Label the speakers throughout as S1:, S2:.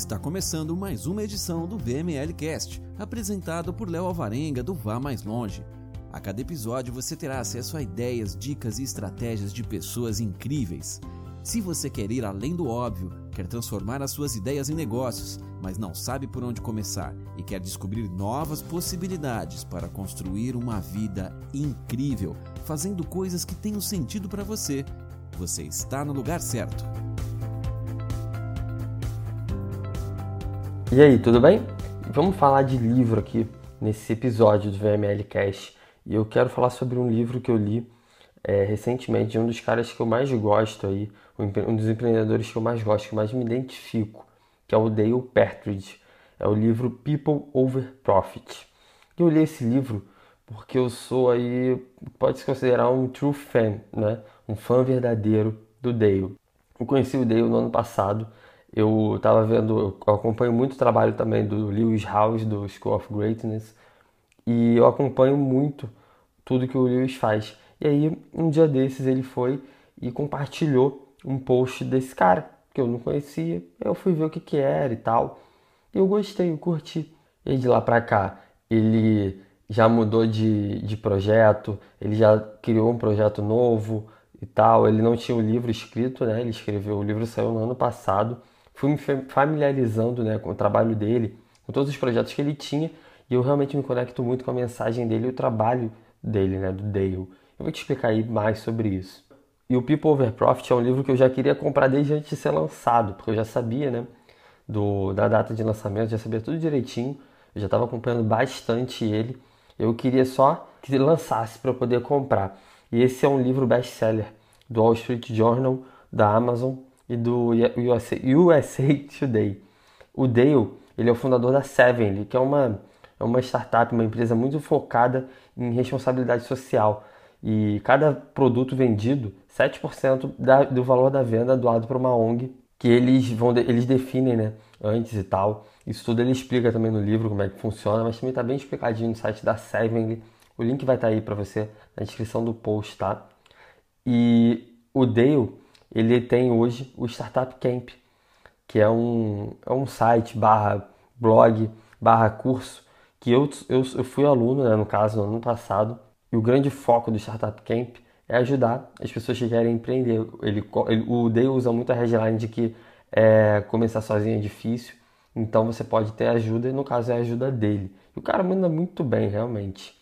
S1: Está começando mais uma edição do VML Cast, apresentado por Léo Alvarenga do Vá Mais Longe. A cada episódio você terá acesso a ideias, dicas e estratégias de pessoas incríveis. Se você quer ir além do óbvio, quer transformar as suas ideias em negócios, mas não sabe por onde começar e quer descobrir novas possibilidades para construir uma vida incrível, fazendo coisas que tenham sentido para você, você está no lugar certo.
S2: E aí, tudo bem? Vamos falar de livro aqui nesse episódio do VML Cast. E eu quero falar sobre um livro que eu li é, recentemente de um dos caras que eu mais gosto aí, um dos empreendedores que eu mais gosto, que eu mais me identifico, que é o Dale Partridge. É o livro People Over Profit. Eu li esse livro porque eu sou aí, pode se considerar um true fan, né? Um fã verdadeiro do Dale. Eu conheci o Dale no ano passado. Eu estava vendo, eu acompanho muito o trabalho também do Lewis House, do School of Greatness, e eu acompanho muito tudo que o Lewis faz. E aí, um dia desses, ele foi e compartilhou um post desse cara, que eu não conhecia. Eu fui ver o que, que era e tal. E eu gostei, eu curti. E de lá pra cá, ele já mudou de, de projeto, ele já criou um projeto novo e tal. Ele não tinha o livro escrito, né? Ele escreveu, o livro saiu no ano passado. Fui me familiarizando né, com o trabalho dele, com todos os projetos que ele tinha. E eu realmente me conecto muito com a mensagem dele e o trabalho dele, né, do Dale. Eu vou te explicar aí mais sobre isso. E o People Over Profit é um livro que eu já queria comprar desde antes de ser lançado, porque eu já sabia, né, do, da data de lançamento, já sabia tudo direitinho, eu já estava acompanhando bastante ele. Eu queria só que ele lançasse para eu poder comprar. E esse é um livro best-seller do Wall Street Journal, da Amazon e do USA, USA Today. O Dale, ele é o fundador da Sevenly, que é uma é uma startup, uma empresa muito focada em responsabilidade social. E cada produto vendido, 7% da, do valor da venda é doado para uma ONG que eles vão eles definem, né, antes e tal. Isso tudo ele explica também no livro como é que funciona, mas também está bem explicadinho no site da Sevenly. O link vai estar tá aí para você na descrição do post, tá? E o Dale, ele tem hoje o Startup Camp, que é um, é um site barra blog barra curso que eu, eu, eu fui aluno, né, no caso, no ano passado, e o grande foco do Startup Camp é ajudar as pessoas que querem empreender. Ele, ele, o Day usa muito a headline de que é, começar sozinho é difícil, então você pode ter ajuda, e no caso é a ajuda dele. E o cara manda muito bem, realmente.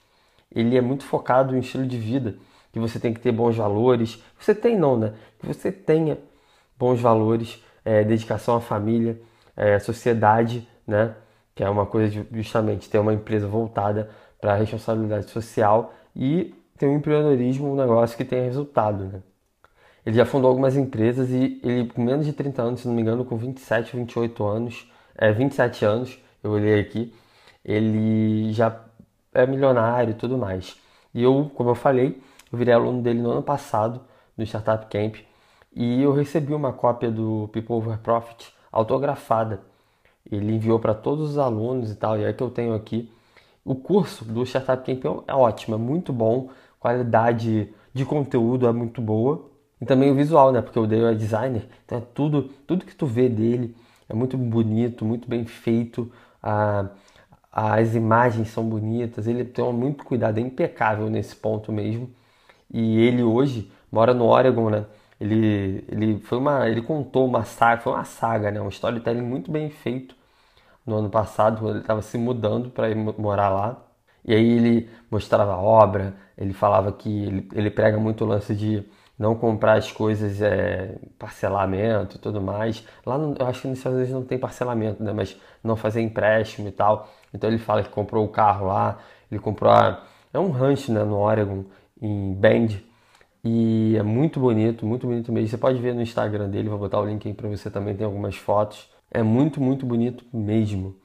S2: Ele é muito focado em estilo de vida, que você tem que ter bons valores. Você tem não, né? Que você tenha bons valores, é, dedicação à família, é, sociedade, né? que é uma coisa de justamente ter uma empresa voltada para a responsabilidade social e ter um empreendedorismo, um negócio que tenha resultado. Né? Ele já fundou algumas empresas e ele, com menos de 30 anos, se não me engano, com 27, 28 anos, é, 27 anos, eu olhei aqui, ele já é milionário e tudo mais. E eu, como eu falei, eu virei aluno dele no ano passado, no Startup Camp, e eu recebi uma cópia do People Over Profit autografada ele enviou para todos os alunos e tal, e é que eu tenho aqui. O curso do Startup Camp é ótimo, é muito bom, qualidade de conteúdo é muito boa. E também o visual, né? Porque o Dale é designer, então é tudo, tudo que tu vê dele é muito bonito, muito bem feito. A, as imagens são bonitas, ele tem muito cuidado, é impecável nesse ponto mesmo. E ele hoje mora no Oregon, né? Ele, ele foi uma, ele contou uma saga, foi uma saga, né? Um storytelling muito bem feito no ano passado, quando ele estava se mudando para ir morar lá. E aí ele mostrava a obra, ele falava que ele, ele prega muito o lance de não comprar as coisas é, parcelamento e tudo mais. Lá no, eu acho que nos Estados Unidos não tem parcelamento, né? Mas não fazer empréstimo e tal. Então ele fala que comprou o carro lá, ele comprou a, é um rancho né, no Oregon, em Bend. E é muito bonito, muito bonito mesmo. Você pode ver no Instagram dele, vou botar o link aí para você também, tem algumas fotos. É muito, muito bonito mesmo.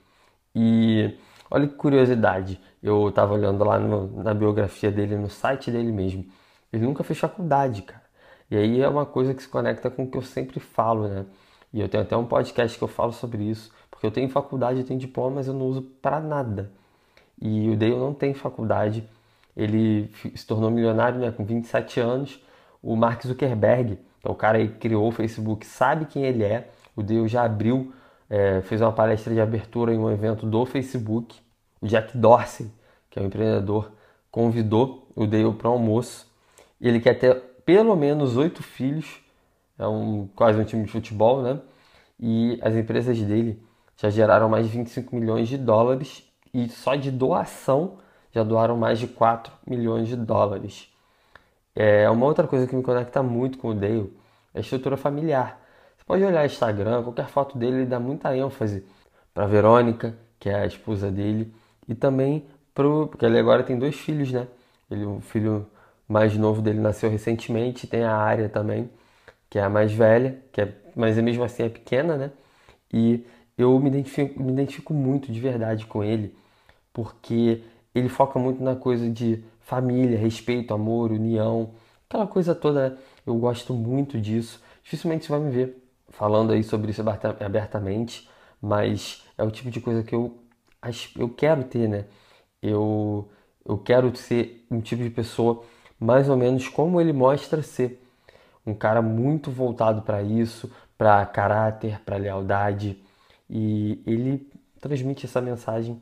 S2: E olha que curiosidade, eu estava olhando lá no, na biografia dele, no site dele mesmo. Ele nunca fez faculdade, cara. E aí é uma coisa que se conecta com o que eu sempre falo, né? E eu tenho até um podcast que eu falo sobre isso, porque eu tenho faculdade, eu tenho diploma, mas eu não uso para nada. E o Dale não tem faculdade, ele se tornou milionário né, com 27 anos. O Mark Zuckerberg, que é o cara que criou o Facebook, sabe quem ele é, o Dale já abriu é, fez uma palestra de abertura em um evento do Facebook. O Jack Dorsey, que é um empreendedor, convidou o Dale para almoço. Ele quer ter pelo menos oito filhos. É um, quase um time de futebol, né? E as empresas dele já geraram mais de 25 milhões de dólares e só de doação já doaram mais de 4 milhões de dólares. É uma outra coisa que me conecta muito com o Dale é a estrutura familiar. Você pode olhar o Instagram, qualquer foto dele, ele dá muita ênfase para Verônica, que é a esposa dele, e também pro, porque ele agora tem dois filhos, né? Ele, o filho mais novo dele nasceu recentemente, tem a área também, que é a mais velha, que é, mas mesmo assim é pequena, né? E eu me identifico, me identifico muito de verdade com ele, porque ele foca muito na coisa de família, respeito, amor, união, aquela coisa toda. Eu gosto muito disso. Dificilmente você vai me ver falando aí sobre isso abertamente, mas é o tipo de coisa que eu, eu quero ter, né? Eu, eu quero ser um tipo de pessoa mais ou menos como ele mostra ser. Um cara muito voltado para isso, para caráter, para lealdade. E ele transmite essa mensagem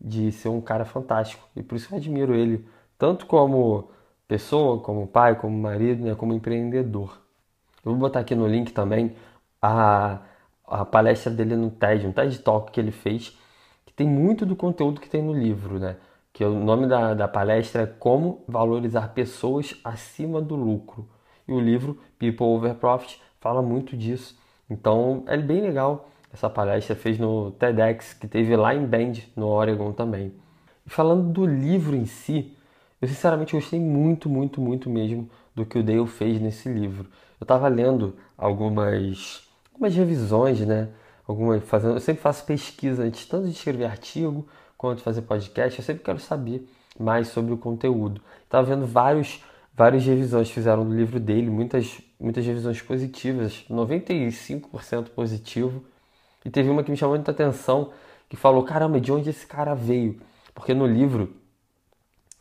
S2: de ser um cara fantástico. E por isso eu admiro ele, tanto como pessoa, como pai, como marido, né, como empreendedor. Eu vou botar aqui no link também a, a palestra dele no TED, um TED Talk que ele fez, que tem muito do conteúdo que tem no livro, né? Que o nome da, da palestra é Como Valorizar Pessoas Acima do Lucro. E o livro People Over Profit fala muito disso. Então é bem legal essa palestra, fez no TEDx, que teve lá em Bend, no Oregon também. E falando do livro em si, eu sinceramente gostei muito, muito, muito mesmo do que o Dale fez nesse livro. Eu estava lendo algumas, algumas revisões, né? Algumas, fazendo, eu sempre faço pesquisa antes tanto de escrever artigo quanto de fazer podcast. Eu sempre quero saber mais sobre o conteúdo. Estava vendo vários, várias revisões que fizeram do livro dele, muitas, muitas revisões positivas, 95% positivo e teve uma que me chamou muita atenção, que falou: caramba, de onde esse cara veio? Porque no livro,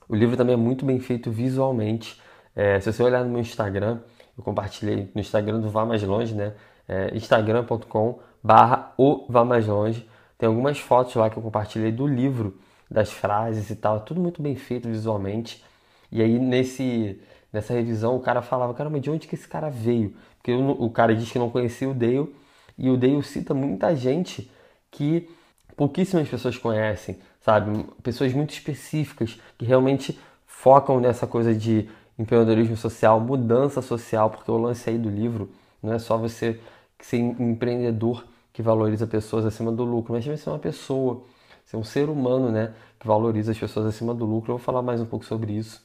S2: o livro também é muito bem feito visualmente. É, se você olhar no meu Instagram, eu compartilhei no Instagram do Vá Mais Longe, né? É, instagram.com barra o Vá Mais Longe. Tem algumas fotos lá que eu compartilhei do livro, das frases e tal. Tudo muito bem feito visualmente. E aí nesse, nessa revisão o cara falava, caramba, de onde que esse cara veio? Porque o, o cara disse que não conhecia o Dale e o Dale cita muita gente que pouquíssimas pessoas conhecem, sabe? Pessoas muito específicas que realmente focam nessa coisa de empreendedorismo social, mudança social, porque o lance aí do livro não é só você ser empreendedor que valoriza pessoas acima do lucro, mas também ser uma pessoa, ser um ser humano, né, que valoriza as pessoas acima do lucro. Eu vou falar mais um pouco sobre isso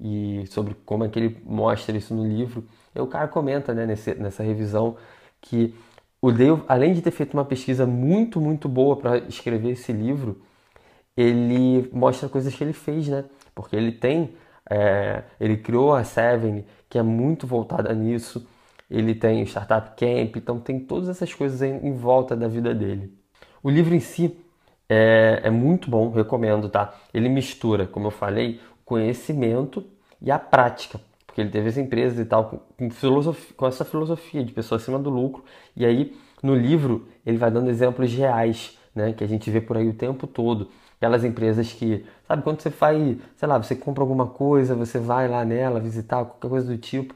S2: e sobre como é que ele mostra isso no livro. E o cara comenta, né, nesse, nessa revisão que o Dale, além de ter feito uma pesquisa muito, muito boa para escrever esse livro, ele mostra coisas que ele fez, né? Porque ele tem, é, ele criou a Seven, que é muito voltada nisso. Ele tem o Startup Camp, então tem todas essas coisas em, em volta da vida dele. O livro em si é, é muito bom, recomendo, tá? Ele mistura, como eu falei, o conhecimento e a prática porque ele teve essa empresa e tal, com, filosofia, com essa filosofia de pessoa acima do lucro. E aí, no livro, ele vai dando exemplos reais, né, que a gente vê por aí o tempo todo. Aquelas empresas que, sabe, quando você vai, sei lá, você compra alguma coisa, você vai lá nela visitar, qualquer coisa do tipo,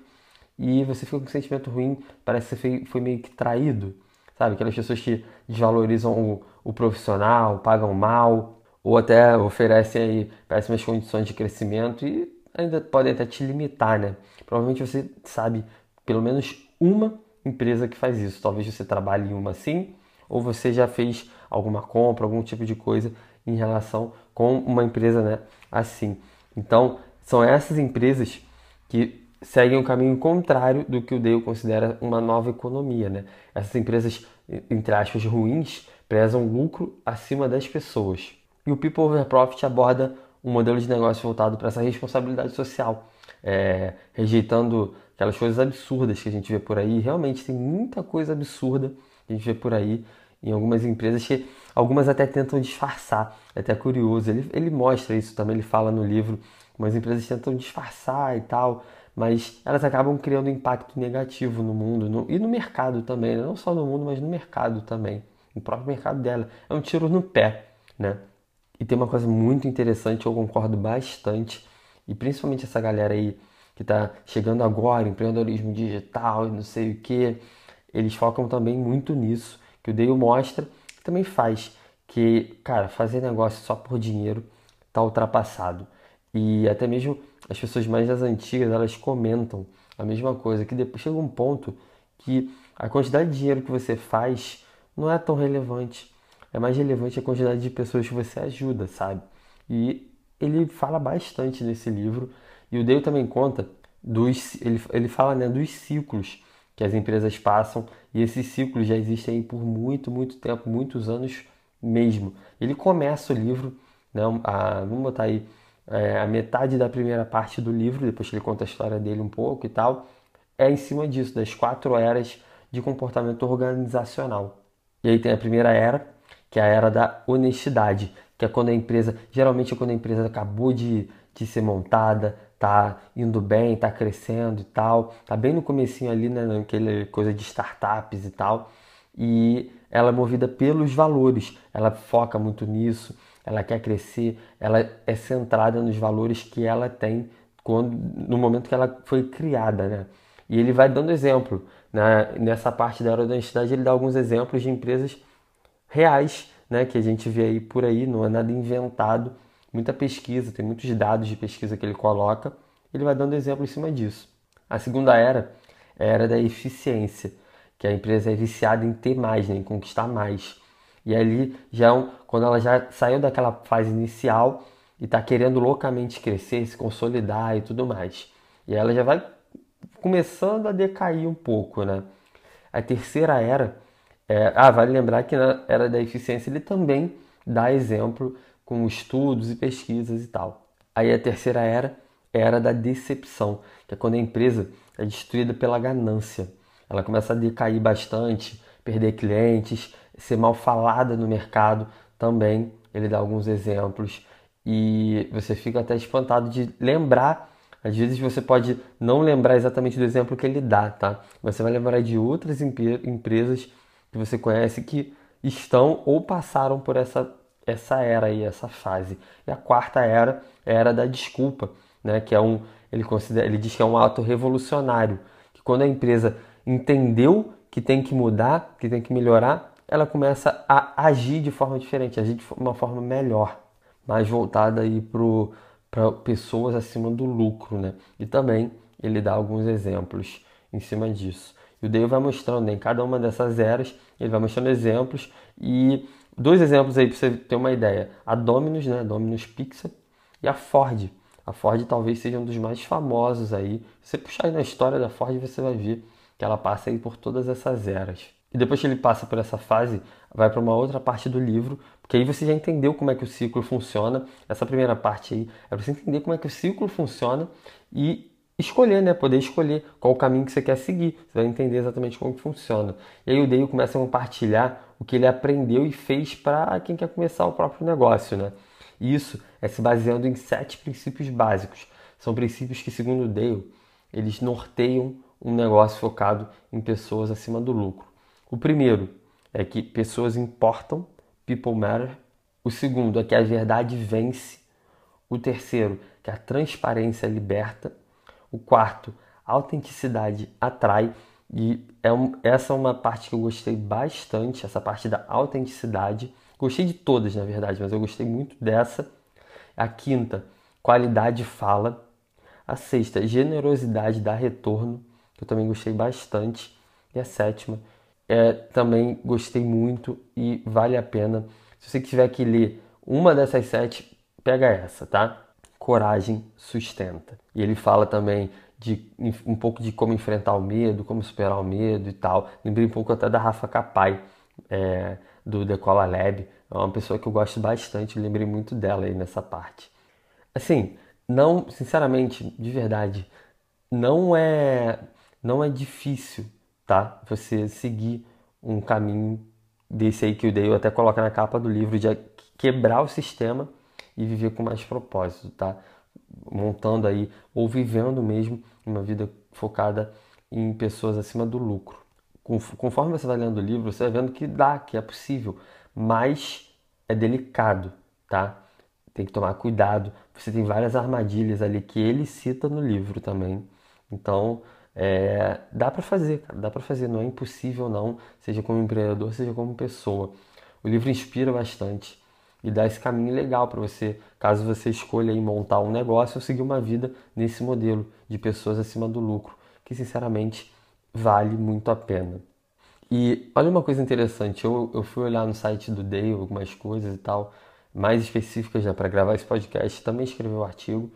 S2: e você fica com um sentimento ruim, parece que você foi meio que traído, sabe? Aquelas pessoas que desvalorizam o, o profissional, pagam mal, ou até oferecem aí péssimas condições de crescimento e ainda podem até te limitar, né? Provavelmente você sabe pelo menos uma empresa que faz isso. Talvez você trabalhe em uma assim, ou você já fez alguma compra, algum tipo de coisa em relação com uma empresa né, assim. Então, são essas empresas que seguem o caminho contrário do que o Dale considera uma nova economia. Né? Essas empresas, entre aspas, ruins, prezam lucro acima das pessoas. E o People Over Profit aborda um modelo de negócio voltado para essa responsabilidade social, é, rejeitando aquelas coisas absurdas que a gente vê por aí. Realmente tem muita coisa absurda que a gente vê por aí em algumas empresas que algumas até tentam disfarçar. É até curioso, ele, ele mostra isso também, ele fala no livro. Algumas empresas tentam disfarçar e tal, mas elas acabam criando impacto negativo no mundo no, e no mercado também, né? não só no mundo, mas no mercado também. no próprio mercado dela. É um tiro no pé, né? E tem uma coisa muito interessante, eu concordo bastante, e principalmente essa galera aí que está chegando agora, empreendedorismo digital e não sei o que, eles focam também muito nisso, que o Dale mostra, que também faz, que, cara, fazer negócio só por dinheiro está ultrapassado. E até mesmo as pessoas mais das antigas, elas comentam a mesma coisa, que depois chega um ponto que a quantidade de dinheiro que você faz não é tão relevante. É mais relevante a quantidade de pessoas que você ajuda, sabe? E ele fala bastante nesse livro. E o Dale também conta dos. Ele, ele fala né, dos ciclos que as empresas passam. E esses ciclos já existem por muito, muito tempo muitos anos mesmo. Ele começa o livro, né, a, vamos botar aí é, a metade da primeira parte do livro, depois que ele conta a história dele um pouco e tal, é em cima disso, das quatro eras de comportamento organizacional. E aí tem a primeira era, que é a era da honestidade, que é quando a empresa, geralmente é quando a empresa acabou de, de ser montada, tá indo bem, tá crescendo e tal, tá bem no comecinho ali, né, naquela coisa de startups e tal, e ela é movida pelos valores, ela foca muito nisso, ela quer crescer, ela é centrada nos valores que ela tem quando, no momento que ela foi criada, né? E ele vai dando exemplo. Né? Nessa parte da aerodonestidade, ele dá alguns exemplos de empresas reais, né? Que a gente vê aí por aí, não é nada inventado. Muita pesquisa, tem muitos dados de pesquisa que ele coloca. Ele vai dando exemplo em cima disso. A segunda era é a era da eficiência, que a empresa é viciada em ter mais, né? em conquistar mais. E ali, já é quando ela já saiu daquela fase inicial e está querendo loucamente crescer, se consolidar e tudo mais. E ela já vai começando a decair um pouco, né? A terceira era, é, ah, vale lembrar que na era da eficiência ele também dá exemplo com estudos e pesquisas e tal. Aí a terceira era era da decepção, que é quando a empresa é destruída pela ganância. Ela começa a decair bastante, perder clientes, ser mal falada no mercado também. Ele dá alguns exemplos e você fica até espantado de lembrar. Às vezes você pode não lembrar exatamente do exemplo que ele dá, tá? Você vai lembrar de outras empresas que você conhece que estão ou passaram por essa, essa era aí, essa fase. E a quarta era era da desculpa, né? Que é um, ele considera, ele diz que é um ato revolucionário, que quando a empresa entendeu que tem que mudar, que tem que melhorar, ela começa a agir de forma diferente, agir de uma forma melhor, mais voltada aí para pessoas acima do lucro, né? E também ele dá alguns exemplos em cima disso. E o Dale vai mostrando em cada uma dessas eras, ele vai mostrando exemplos e dois exemplos aí para você ter uma ideia. A Dominus, né? Dominus Pixar e a Ford. A Ford talvez seja um dos mais famosos aí. Se você puxar aí na história da Ford, você vai ver que ela passa aí por todas essas eras. E depois que ele passa por essa fase, vai para uma outra parte do livro, porque aí você já entendeu como é que o ciclo funciona. Essa primeira parte aí é para você entender como é que o ciclo funciona e escolher, né? Poder escolher qual o caminho que você quer seguir. Você vai entender exatamente como que funciona. E aí o Dale começa a compartilhar o que ele aprendeu e fez para quem quer começar o próprio negócio, né? E isso é se baseando em sete princípios básicos. São princípios que, segundo o Dale, eles norteiam um negócio focado em pessoas acima do lucro. O primeiro é que pessoas importam, people matter. O segundo é que a verdade vence. O terceiro, que a transparência liberta. O quarto, autenticidade atrai. E é um, essa é uma parte que eu gostei bastante, essa parte da autenticidade. Gostei de todas, na verdade, mas eu gostei muito dessa. A quinta, qualidade fala. A sexta, generosidade dá retorno, que eu também gostei bastante. E a sétima, é, também gostei muito e vale a pena. Se você tiver que ler uma dessas sete, pega essa, tá? Coragem sustenta. E ele fala também de um pouco de como enfrentar o medo, como superar o medo e tal. Lembrei um pouco até da Rafa Capai, é, do Decola Lab. É uma pessoa que eu gosto bastante, lembrei muito dela aí nessa parte. Assim, não, sinceramente, de verdade, não é, não é difícil tá? Você seguir um caminho desse aí que o Dale até coloca na capa do livro de quebrar o sistema e viver com mais propósito, tá? Montando aí ou vivendo mesmo uma vida focada em pessoas acima do lucro. conforme você vai lendo o livro, você vai vendo que dá, que é possível, mas é delicado, tá? Tem que tomar cuidado. Você tem várias armadilhas ali que ele cita no livro também. Então, é, dá para fazer, cara, dá para fazer, não é impossível não, seja como empreendedor, seja como pessoa. O livro inspira bastante e dá esse caminho legal para você, caso você escolha montar um negócio ou seguir uma vida nesse modelo de pessoas acima do lucro, que sinceramente vale muito a pena. E olha uma coisa interessante, eu, eu fui olhar no site do Dale algumas coisas e tal, mais específicas já para gravar esse podcast, também escrevi um artigo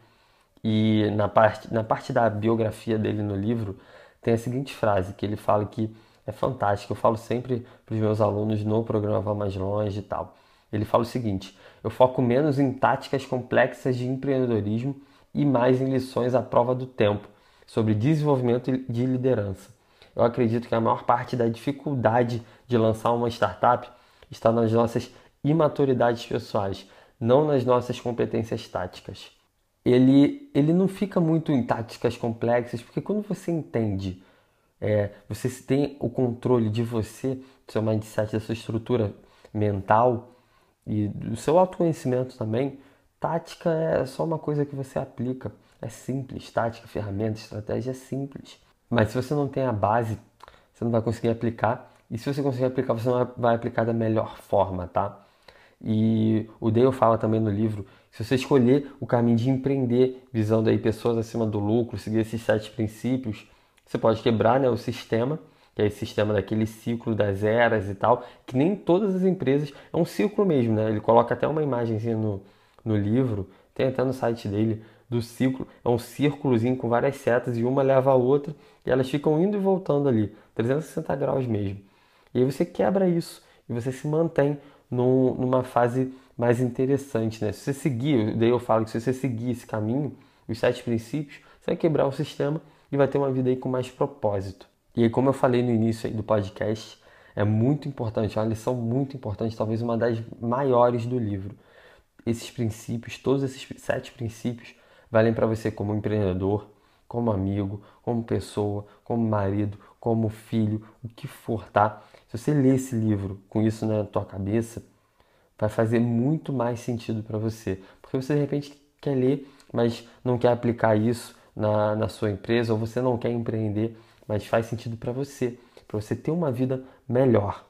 S2: e na parte, na parte da biografia dele no livro tem a seguinte frase que ele fala que é fantástica, eu falo sempre para os meus alunos no programa Vá Mais Longe e tal. Ele fala o seguinte: eu foco menos em táticas complexas de empreendedorismo e mais em lições à prova do tempo sobre desenvolvimento de liderança. Eu acredito que a maior parte da dificuldade de lançar uma startup está nas nossas imaturidades pessoais, não nas nossas competências táticas. Ele, ele não fica muito em táticas complexas, porque quando você entende, é, você tem o controle de você, do seu mindset, da sua estrutura mental, e do seu autoconhecimento também, tática é só uma coisa que você aplica. É simples, tática, ferramenta, estratégia é simples. Mas se você não tem a base, você não vai conseguir aplicar. E se você conseguir aplicar, você não vai aplicar da melhor forma, tá? E o Dale fala também no livro, se você escolher o caminho de empreender, visando aí pessoas acima do lucro, seguir esses sete princípios, você pode quebrar né, o sistema que é esse sistema daquele ciclo das eras e tal, que nem todas as empresas, é um ciclo mesmo, né? Ele coloca até uma imagenzinha no, no livro, tem até no site dele, do ciclo, é um círculozinho com várias setas e uma leva a outra e elas ficam indo e voltando ali, 360 graus mesmo. E aí você quebra isso e você se mantém num, numa fase mais interessante, né? Se você seguir, daí eu falo que se você seguir esse caminho, os sete princípios, você vai quebrar o sistema e vai ter uma vida aí com mais propósito. E aí, como eu falei no início do podcast, é muito importante, é uma lição muito importante, talvez uma das maiores do livro. Esses princípios, todos esses sete princípios, valem para você como empreendedor, como amigo, como pessoa, como marido, como filho, o que for, tá? Se você ler esse livro com isso na tua cabeça, vai fazer muito mais sentido para você. Porque você de repente quer ler, mas não quer aplicar isso na, na sua empresa, ou você não quer empreender mas faz sentido para você, para você ter uma vida melhor.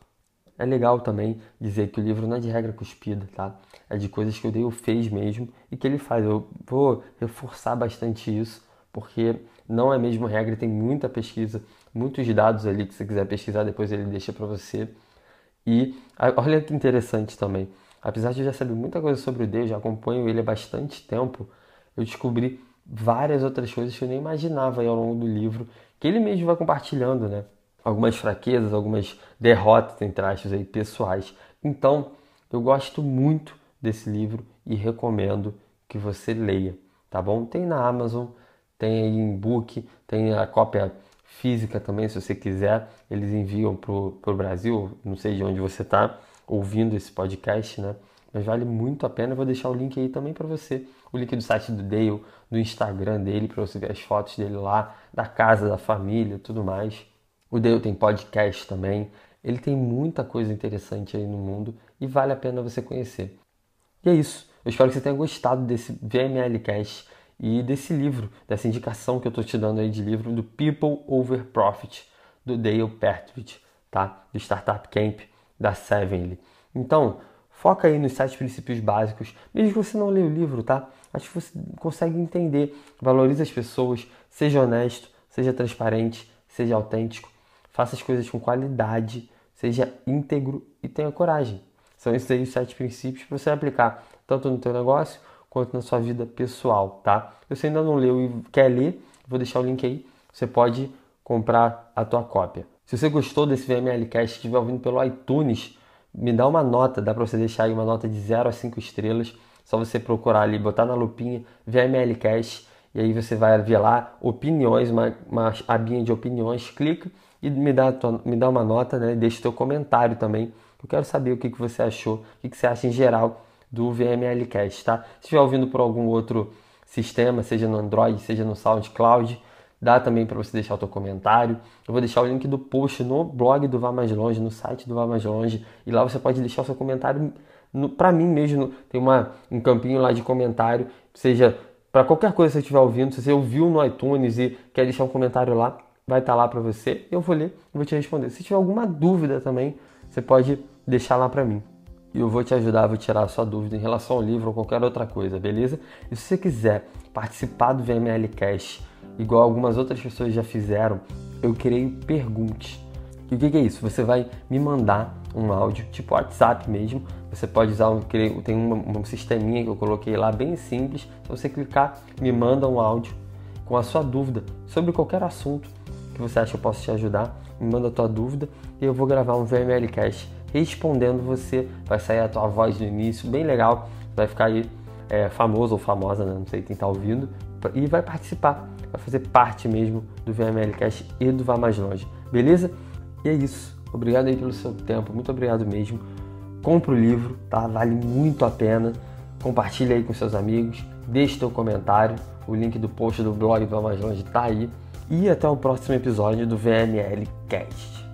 S2: É legal também dizer que o livro não é de regra cuspida, tá? É de coisas que o Dale fez mesmo e que ele faz. Eu vou reforçar bastante isso, porque não é mesmo regra, tem muita pesquisa, muitos dados ali que você quiser pesquisar, depois ele deixa para você. E olha que interessante também. Apesar de eu já saber muita coisa sobre o Dale, já acompanho ele há bastante tempo, eu descobri várias outras coisas que eu nem imaginava ao longo do livro que ele mesmo vai compartilhando, né? Algumas fraquezas, algumas derrotas, entre aspas, aí, pessoais. Então, eu gosto muito desse livro e recomendo que você leia, tá bom? Tem na Amazon, tem aí em book, tem a cópia física também, se você quiser. Eles enviam para o Brasil, não sei de onde você está ouvindo esse podcast, né? Mas vale muito a pena. Eu vou deixar o link aí também para você. O link do site do Dale, do Instagram dele, para você ver as fotos dele lá, da casa, da família, tudo mais. O Dale tem podcast também. Ele tem muita coisa interessante aí no mundo e vale a pena você conhecer. E é isso. Eu espero que você tenha gostado desse VML Cast e desse livro, dessa indicação que eu estou te dando aí de livro do People Over Profit, do Dale Partridge, tá? Do Startup Camp da Sevenly. Então, Foca aí nos sete princípios básicos, mesmo que você não leia o livro, tá? Acho que você consegue entender. Valorize as pessoas, seja honesto, seja transparente, seja autêntico, faça as coisas com qualidade, seja íntegro e tenha coragem. São esses aí os sete princípios para você aplicar tanto no teu negócio quanto na sua vida pessoal, tá? Se você ainda não leu e quer ler, vou deixar o link aí. Você pode comprar a tua cópia. Se você gostou desse VMLcast, estiver ouvindo pelo iTunes, me dá uma nota, dá para você deixar aí uma nota de 0 a 5 estrelas. Só você procurar ali, botar na lupinha VML Cash e aí você vai ver lá opiniões, uma, uma abinha de opiniões, clica e me dá, me dá uma nota, né? Deixa teu comentário também. Eu quero saber o que, que você achou, o que, que você acha em geral do VML Cash, tá? Se estiver ouvindo por algum outro sistema, seja no Android, seja no SoundCloud, Dá também para você deixar o seu comentário. Eu vou deixar o link do post no blog do Vá Mais Longe, no site do Vá Mais Longe. E lá você pode deixar o seu comentário para mim mesmo. Tem uma, um campinho lá de comentário, seja para qualquer coisa que você estiver ouvindo. Se você ouviu no iTunes e quer deixar um comentário lá, vai estar tá lá para você. Eu vou ler e vou te responder. Se tiver alguma dúvida também, você pode deixar lá para mim. E eu vou te ajudar, vou tirar a sua dúvida em relação ao livro ou qualquer outra coisa, beleza? E se você quiser participar do VML Cash, igual algumas outras pessoas já fizeram, eu criei Pergunte. E o que é isso? Você vai me mandar um áudio, tipo WhatsApp mesmo. Você pode usar um, tem um, um sisteminha que eu coloquei lá bem simples. Se você clicar, me manda um áudio com a sua dúvida sobre qualquer assunto que você acha que eu posso te ajudar. Me manda a tua dúvida e eu vou gravar um VML Cast respondendo você. Vai sair a tua voz no início, bem legal. Vai ficar aí é, famoso ou famosa, né? não sei quem está ouvindo. E vai participar, vai fazer parte mesmo do VML Cast e do Vá Mais Longe. Beleza? E é isso. Obrigado aí pelo seu tempo, muito obrigado mesmo. Compre o livro, tá? Vale muito a pena. Compartilhe aí com seus amigos, deixe teu comentário. O link do post do blog do Mais Longe tá aí. E até o próximo episódio do VML Cast.